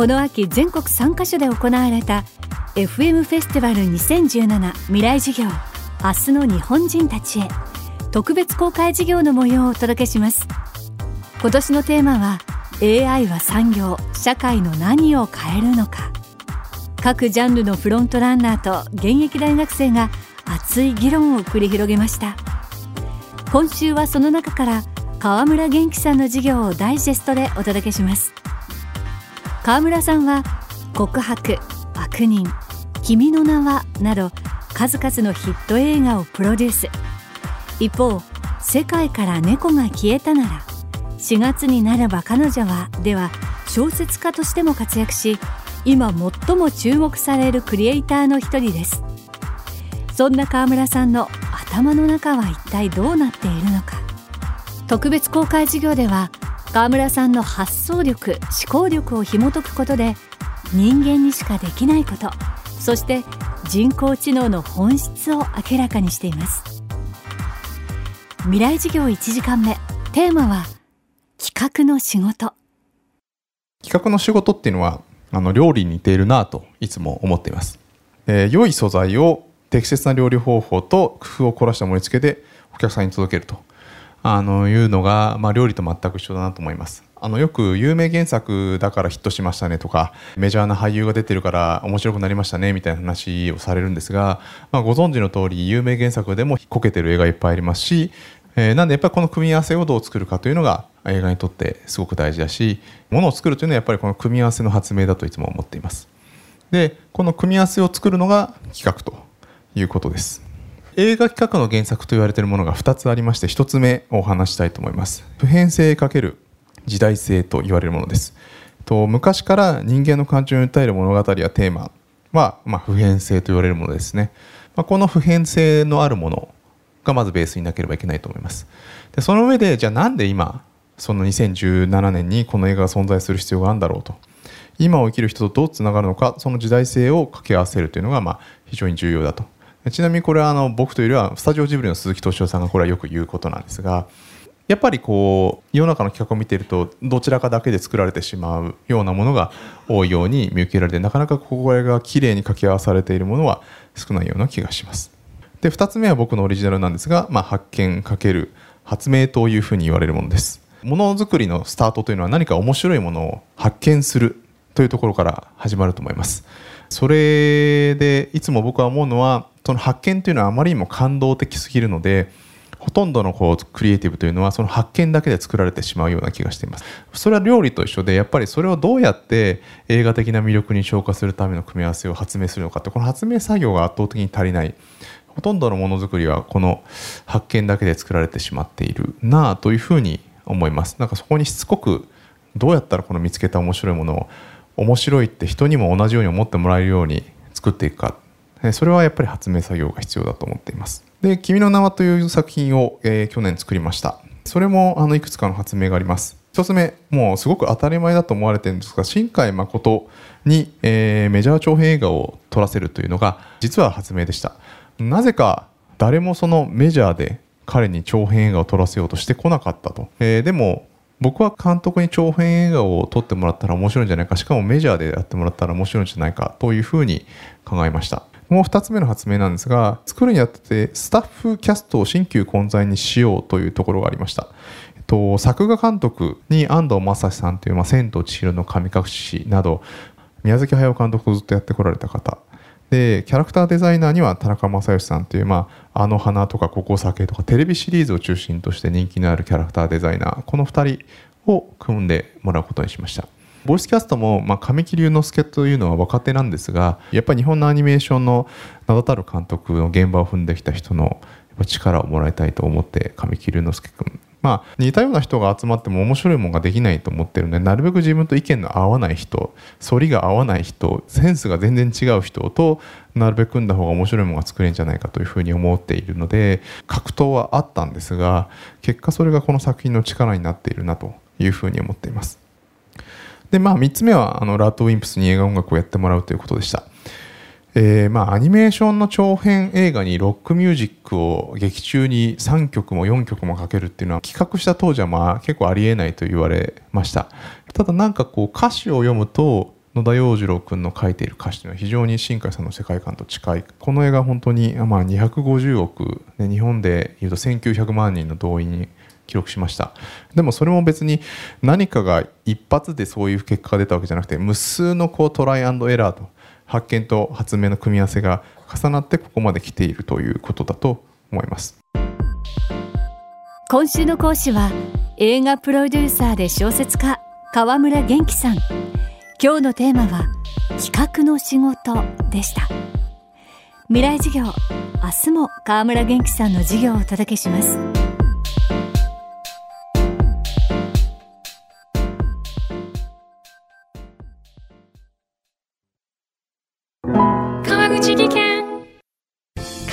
この秋全国3カ所で行われた FM フェスティバル2017未来授業明日の日本人たちへ。特別公開授業の模様をお届けします。今年のテーマは AI は産業社会の何を変えるのか。各ジャンルのフロントランナーと現役大学生が熱い議論を繰り広げました。今週はその中から川村元気さんの授業をダイジェストでお届けします。川村さんは告白悪人君の名はなど数々のヒット映画をプロデュース。一方世界から猫が消えたなら4月になれば彼女はでは小説家としても活躍し今最も注目されるクリエイターの一人です。そんな川村さんの頭の中は一体どうなっているのか。特別公開授業では川村さんの発想力思考力を紐解くことで人間にしかできないことそして人工知能の本質を明らかにしています。未来授業1時間目テーマは企画の仕事。企画の仕事っていうのはあの料理に似ているなといつも思っています、えー、良い素材を適切な料理方法と工夫を凝らした盛り付けでお客さんに届けると。あのいうのが、まあ、料理と全く一緒だなと思います。あのよく有名原作だからヒットしましたねとかメジャーな俳優が出てるから面白くなりましたねみたいな話をされるんですが、まあ、ご存知の通り有名原作でもこけてる映画いっぱいありますし、えー、なんでやっぱりこの組み合わせをどう作るかというのが映画にとってすごく大事だしものを作るというのはやっぱりこの組み合わせの発明だといつも思っています。でこの組み合わせを作るのが企画ということです。映画企画の原作と言われているものが2つありまして1つ目をお話したいと思います。普遍性×時代性と言われるものです。と昔から人間の感情に訴える物語やテーマは、まあ、普遍性と言われるものですね、まあ、この普遍性のあるものがまずベースになければいけないと思います。でその上でじゃあなんで今その2017年にこの映画が存在する必要があるんだろうと。今を生きる人とどうつながるのかその時代性を掛け合わせるというのがまあ非常に重要だと。ちなみにこれはあの僕というよりはスタジオジブリの鈴木敏夫さんがこれはよく言うことなんですがやっぱりこう世の中の企画を見ているとどちらかだけで作られてしまうようなものが多いように見受けられてなかなかこれがきれいに掛け合わされているものは少ないような気がします。で2つ目は僕のオリジナルなんですが、まあ、発見×発明というふうに言われるものです。ものづくりのスタートというのは何か面白いものを発見するというところから始まると思います。それでいつも僕は思うのはその発見というのはあまりにも感動的すぎるのでほとんどのこうクリエイティブというのはその発見だけで作られてしまうような気がしています。それは料理と一緒でやっぱりそれをどうやって映画的な魅力に昇華するための組み合わせを発明するのかってこの発明作業が圧倒的に足りない。ほとんどのものづくりはこの発見だけで作られてしまっているなあというふうに思います。なんかそこにしつこくどうやったらこの見つけた面白いものを面白いって人にも同じように思ってもらえるように作っていくか。それはやっぱり発明作業が必要だと思っています。で、君の名はという作品を、えー、去年作りました。それもあのいくつかの発明があります。一つ目、もうすごく当たり前だと思われてるんですが、新海誠に、えー、メジャー長編映画を撮らせるというのが実は発明でした。なぜか誰もそのメジャーで彼に長編映画を撮らせようとしてこなかったと。えー、でも僕は監督に長編映画を撮ってもらったら面白いんじゃないかしかもメジャーでやってもらったら面白いんじゃないかというふうに考えましたもう2つ目の発明なんですが作るにあたってスタッフキャストを新旧混在にしようというところがありました、えっと、作画監督に安藤正史さんという、まあ、千と千尋の神隠しなど宮崎駿監督をずっとやってこられた方。でキャラクターデザイナーには田中正義さんという、まあ、あの花とかここ酒とかテレビシリーズを中心として人気のあるキャラクターデザイナー。この2人を組んでもらうことにしました。ボイスキャストも、まあ、神木隆之介というのは若手なんですがやっぱり日本のアニメーションの名だたる監督の現場を踏んできた人の力をもらいたいと思って神木隆之介君まあ似たような人が集まっても面白いものができないと思ってるのでなるべく自分と意見の合わない人反りが合わない人センスが全然違う人となるべく組んだ方が面白いものが作れるんじゃないかというふうに思っているので格闘はあったんですが結果それがこの作品の力になっているなというふうに思っています。でまあ3つ目はあのラッドウィンプスに映画音楽をやってもらうということでした。えーまあ、アニメーションの長編映画にロックミュージックを劇中に3曲も4曲もかけるっていうのは企画した当時はまあ結構ありえないと言われましたただなんかこう歌詞を読むと野田洋次郎君の書いている歌詞というのは非常に新海さんの世界観と近いこの映画本当にまあ250億、ね、日本でいうと1900万人の動員記録しました。でもそれも別に何かが一発でそういう結果が出たわけじゃなくて無数のこうトライアンドエラーと発見と発明の組み合わせが重なってここまで来ているということだと思います。今週の講師は映画プロデューサーで小説家川村元気さん。今日のテーマは企画の仕事でした。未来授業明日も川村元気さんの授業をお届けします。